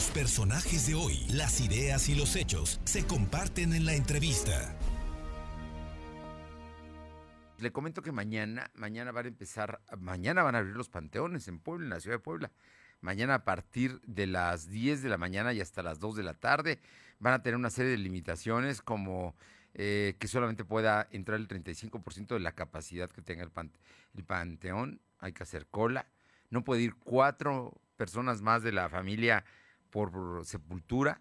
Los personajes de hoy, las ideas y los hechos se comparten en la entrevista. Le comento que mañana, mañana van a empezar, mañana van a abrir los panteones en Puebla, en la ciudad de Puebla. Mañana a partir de las 10 de la mañana y hasta las 2 de la tarde van a tener una serie de limitaciones como eh, que solamente pueda entrar el 35% de la capacidad que tenga el, el panteón, hay que hacer cola, no puede ir cuatro personas más de la familia por sepultura,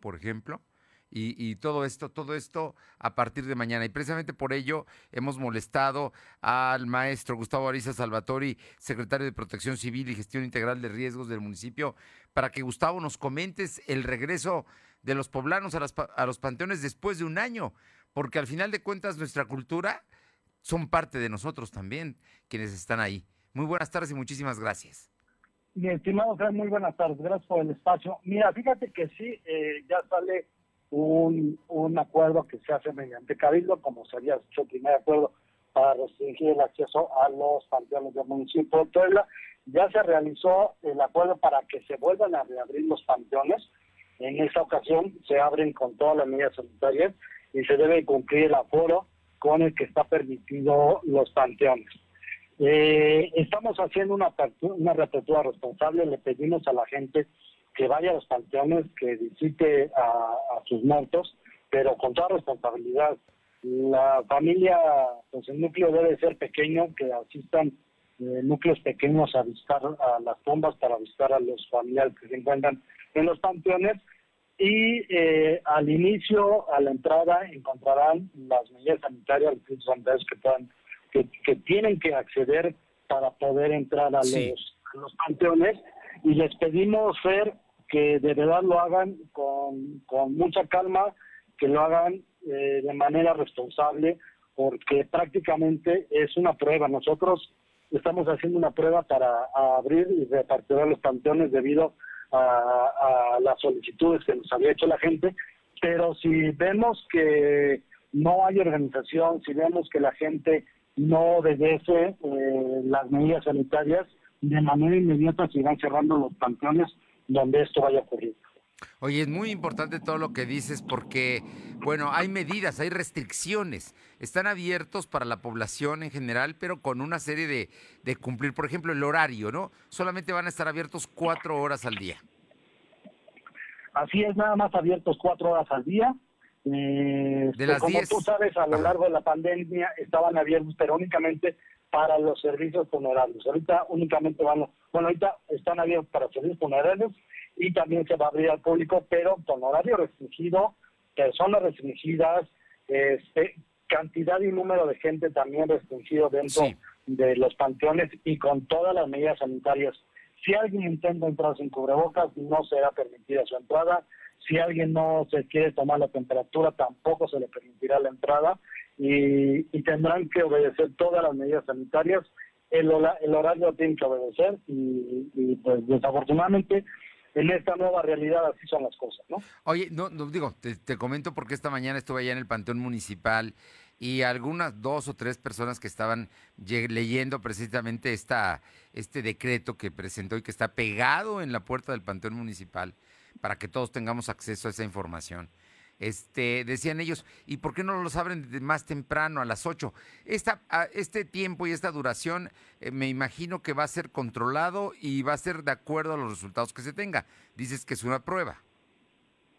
por ejemplo. Y, todo esto, todo esto a partir de mañana. Y precisamente por ello hemos molestado al maestro Gustavo Ariza Salvatori, secretario de Protección Civil y Gestión Integral de Riesgos del municipio, para que Gustavo nos comentes el regreso de los poblanos a, a los panteones después de un año, porque al final de cuentas nuestra cultura son parte de nosotros también, quienes están ahí. Muy buenas tardes y muchísimas gracias. Mi estimado Fred, muy buenas tardes, gracias por el espacio. Mira, fíjate que sí, eh, ya sale un, un acuerdo que se hace mediante Cabildo, como se había hecho el primer acuerdo para restringir el acceso a los panteones del municipio de Puebla. Ya se realizó el acuerdo para que se vuelvan a reabrir los panteones. En esta ocasión se abren con todas las medidas sanitarias y se debe cumplir el aforo con el que está permitido los panteones. Eh, estamos haciendo una, una reapertura responsable, le pedimos a la gente que vaya a los panteones, que visite a, sus muertos, pero con toda responsabilidad. La familia, pues el núcleo debe ser pequeño, que asistan eh, núcleos pequeños a visitar a las tumbas para visitar a los familiares que se encuentran en los panteones. Y eh, al inicio, a la entrada, encontrarán las medidas sanitarias, los que puedan que, tienen que acceder para poder entrar a, los, los panteones. Y les pedimos, Fer, que de verdad lo hagan con, con mucha calma, que lo hagan eh, de manera responsable, porque prácticamente es una prueba. Nosotros estamos haciendo una prueba para abrir y repartir los panteones debido a, a las solicitudes que nos había hecho la gente, pero si vemos que no hay organización, si vemos que la gente no obedece eh, las medidas sanitarias, de manera inmediata se irán cerrando los panteones donde esto vaya a ocurrir. Oye, es muy importante todo lo que dices porque, bueno, hay medidas, hay restricciones. Están abiertos para la población en general, pero con una serie de, de cumplir, por ejemplo, el horario, ¿no? Solamente van a estar abiertos cuatro horas al día. Así es, nada más abiertos cuatro horas al día. Eh, como tú sabes, a lo largo de la pandemia estaban abiertos, pero únicamente para los servicios funerarios. Ahorita únicamente van, bueno, ahorita están abiertos para servicios funerarios y también se va a abrir al público, pero con horario restringido, personas restringidas, este, cantidad y número de gente también restringido dentro de los panteones y con todas las medidas sanitarias. Si alguien intenta entrar sin cubrebocas, no será permitida su entrada si alguien no se quiere tomar la temperatura, tampoco se le permitirá la entrada y, tendrán que obedecer todas las medidas sanitarias. El, el horario tiene que obedecer y, pues desafortunadamente en esta nueva realidad así son las cosas, ¿no? Oye, no, no digo, te, te, comento porque esta mañana estuve allá en el Panteón Municipal y algunas dos o tres personas que estaban leyendo precisamente esta, este decreto que presentó y que está pegado en la puerta del Panteón Municipal para que todos tengamos acceso a esa información. Este, decían ellos, ¿y por qué no los abren más temprano, a las 8? Esta, este tiempo y esta duración eh, me imagino que va a ser controlado y va a ser de acuerdo a los resultados que se tenga. Dices que es una prueba.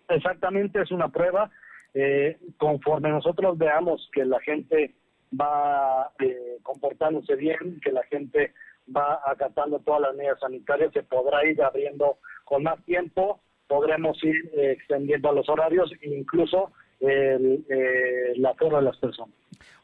Exactamente, es una prueba. Eh, conforme nosotros veamos que la gente va eh, comportándose bien, que la gente va acatando todas las medidas sanitarias, se podrá ir abriendo con más tiempo podremos ir eh, extendiendo los horarios e incluso el, eh, la forma de las personas.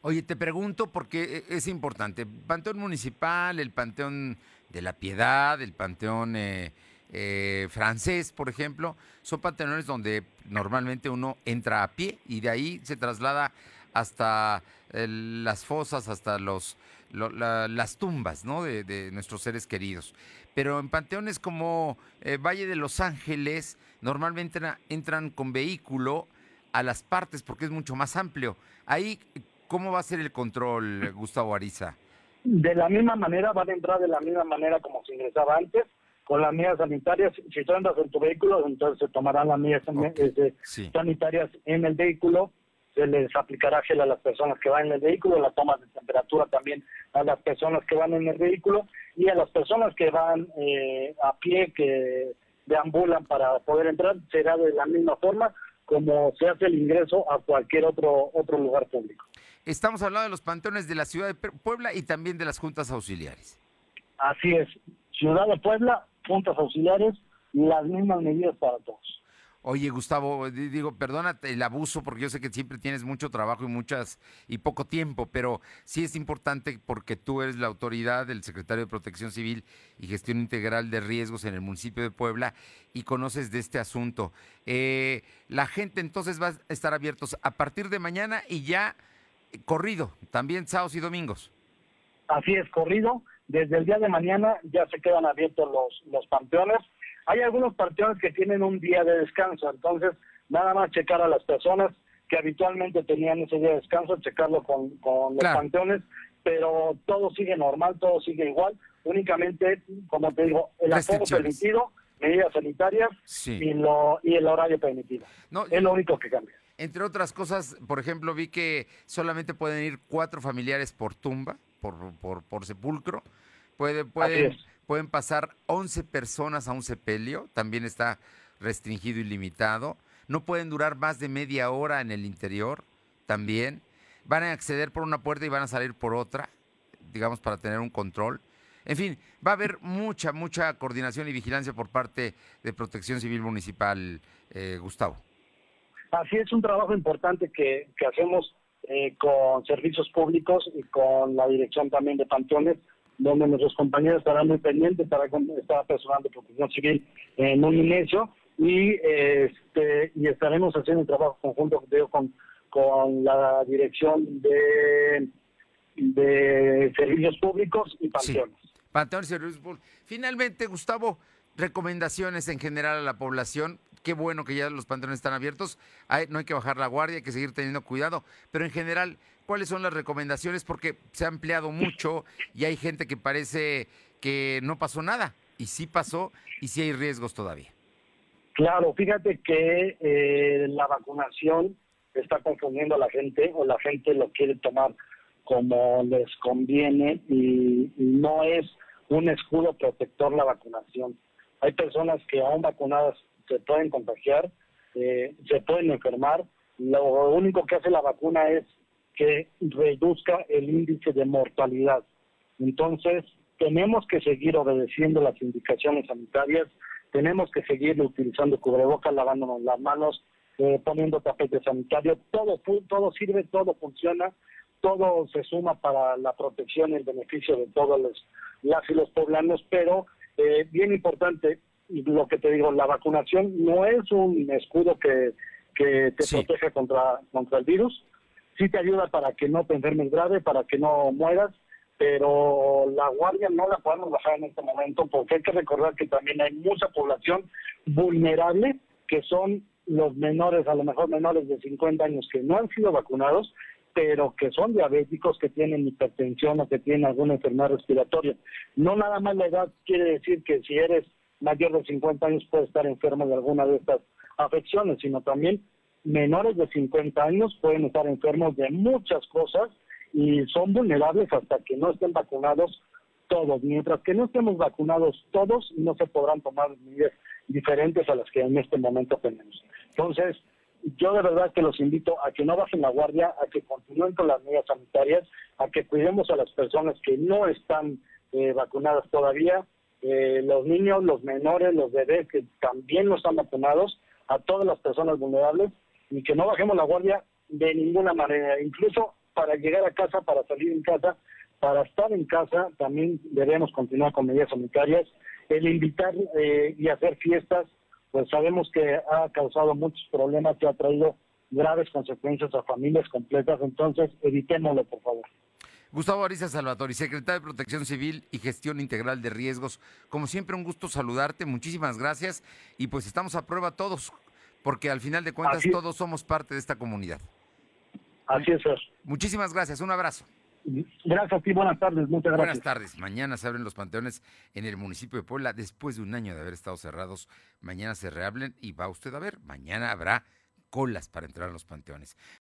Oye, te pregunto porque e, es importante. Panteón Municipal, el Panteón de la Piedad, el Panteón eh, francés, por ejemplo, son panteones donde normalmente uno entra a pie y de ahí se traslada hasta las fosas, hasta los, las tumbas ¿no? de, nuestros seres queridos pero en panteones como eh, Valle de Los Ángeles normalmente entran con vehículo a las partes porque es mucho más amplio. Ahí, ¿cómo va a ser el control, Gustavo Ariza? De la misma manera, van a entrar de la misma manera como se ingresaba antes, con las medidas sanitarias. Si tú andas en tu vehículo, entonces se tomarán las medidas este, sanitarias en el vehículo. Se les aplicará gel a las personas que van en el vehículo, la toma de temperatura también a las personas que van en el vehículo y a las personas que van eh, a pie, que deambulan para poder entrar, será de la misma forma como se hace el ingreso a cualquier otro, otro lugar público. Estamos hablando de los panteones de la ciudad de Puebla y también de las juntas auxiliares. Así es, Ciudad de Puebla, juntas auxiliares, las mismas medidas para todos. Oye, Gustavo, digo, perdónate el abuso porque yo sé que siempre tienes mucho trabajo y muchas y poco tiempo, pero sí es importante porque tú eres la autoridad del secretario de Protección Civil y Gestión Integral de Riesgos en el municipio de Puebla y conoces de este asunto. Eh, la gente entonces va a estar abiertos a partir de mañana y ya eh, corrido, también sábados y domingos. Así es, corrido. Desde el día de mañana ya se quedan abiertos los, los panteones hay algunos panteones que tienen un día de descanso, entonces nada más checar a las personas que habitualmente tenían ese día de descanso, checarlo con, los panteones, pero todo sigue normal, todo sigue igual, únicamente, como te digo, el aforo permitido, medidas sanitarias y, lo, y el horario permitido. es lo único que cambia. Entre otras cosas, por ejemplo, vi que solamente pueden ir cuatro familiares por tumba, por, por, por sepulcro. Puede, pueden, pueden pasar 11 personas a un sepelio, también está restringido y limitado. No pueden durar más de media hora en el interior, también. Van a acceder por una puerta y van a salir por otra, digamos, para tener un control. En fin, va a haber mucha, mucha coordinación y vigilancia por parte de Protección Civil Municipal, eh, Gustavo. Así es un trabajo importante que, hacemos eh, con servicios públicos y con la dirección también de panteones donde nuestros compañeros estarán muy pendientes, para estar personal de protección civil en un inicio y este y estaremos haciendo un trabajo conjunto con, con la dirección de, de servicios públicos y panteones. Panteones y servicios públicos. Finalmente, Gustavo, recomendaciones en general a la población. Qué bueno que ya los panteones están abiertos. no hay que bajar la guardia, hay que seguir teniendo cuidado. Pero en general, ¿cuáles son las recomendaciones? Porque se ha ampliado mucho y hay gente que parece que no pasó nada. Y sí pasó y sí hay riesgos todavía. Claro, fíjate que eh, la vacunación está confundiendo a la gente o la gente lo quiere tomar como les conviene y no es un escudo protector la vacunación. Hay personas que aún vacunadas se pueden contagiar, eh, se pueden enfermar. Lo único que hace la vacuna es que reduzca el índice de mortalidad. Entonces, tenemos que seguir obedeciendo las indicaciones sanitarias, tenemos que seguir utilizando cubrebocas, lavándonos las manos, eh, poniendo tapete sanitario, todo, todo sirve, todo funciona, todo se suma para la protección y el beneficio de todos los, las y los poblanos, pero eh, bien importante, lo que te digo, la vacunación no es un escudo que, que te proteja contra, contra el virus, sí te ayuda para que no te enfermes grave, para que no mueras, pero la guardia no la podemos bajar en este momento porque hay que recordar que también hay mucha población vulnerable que son los menores, a lo mejor menores de 50 años que no han sido vacunados pero que son diabéticos, que tienen hipertensión o que tienen alguna enfermedad respiratoria. No nada más la edad quiere decir que si eres mayor de 50 años puedes estar enfermo de alguna de estas afecciones, sino también menores de 50 años pueden estar enfermos de muchas cosas y son vulnerables hasta que no estén vacunados todos. Mientras que no estemos vacunados todos, no se podrán tomar medidas diferentes a las que en este momento tenemos. Entonces, yo de verdad que los invito a que no bajen la guardia, a que continúen con las medidas sanitarias, a que cuidemos a las personas que no están eh, vacunadas todavía, eh, los niños, los menores, los bebés que también no están vacunados, a todas las personas vulnerables y que no bajemos la guardia de ninguna manera, incluso para llegar a casa, para salir en casa, para estar en casa, también debemos continuar con medidas sanitarias. El invitar eh, y hacer fiestas pues sabemos que ha causado muchos problemas, que ha traído graves consecuencias a familias completas, entonces evitémoslo, por favor. Gustavo Ariza Salvatori, secretario de Protección Civil y Gestión Integral de Riesgos. Como siempre, un gusto saludarte, muchísimas gracias y pues estamos a prueba todos, porque al final de cuentas todos somos parte de esta comunidad. Así es. Muchísimas gracias, un abrazo. Gracias a ti, buenas tardes, muchas gracias. Buenas tardes. Mañana se abren los panteones en el municipio de Puebla después de un año de haber estado cerrados. Mañana se reablen y va usted a ver, mañana habrá colas para entrar a los panteones.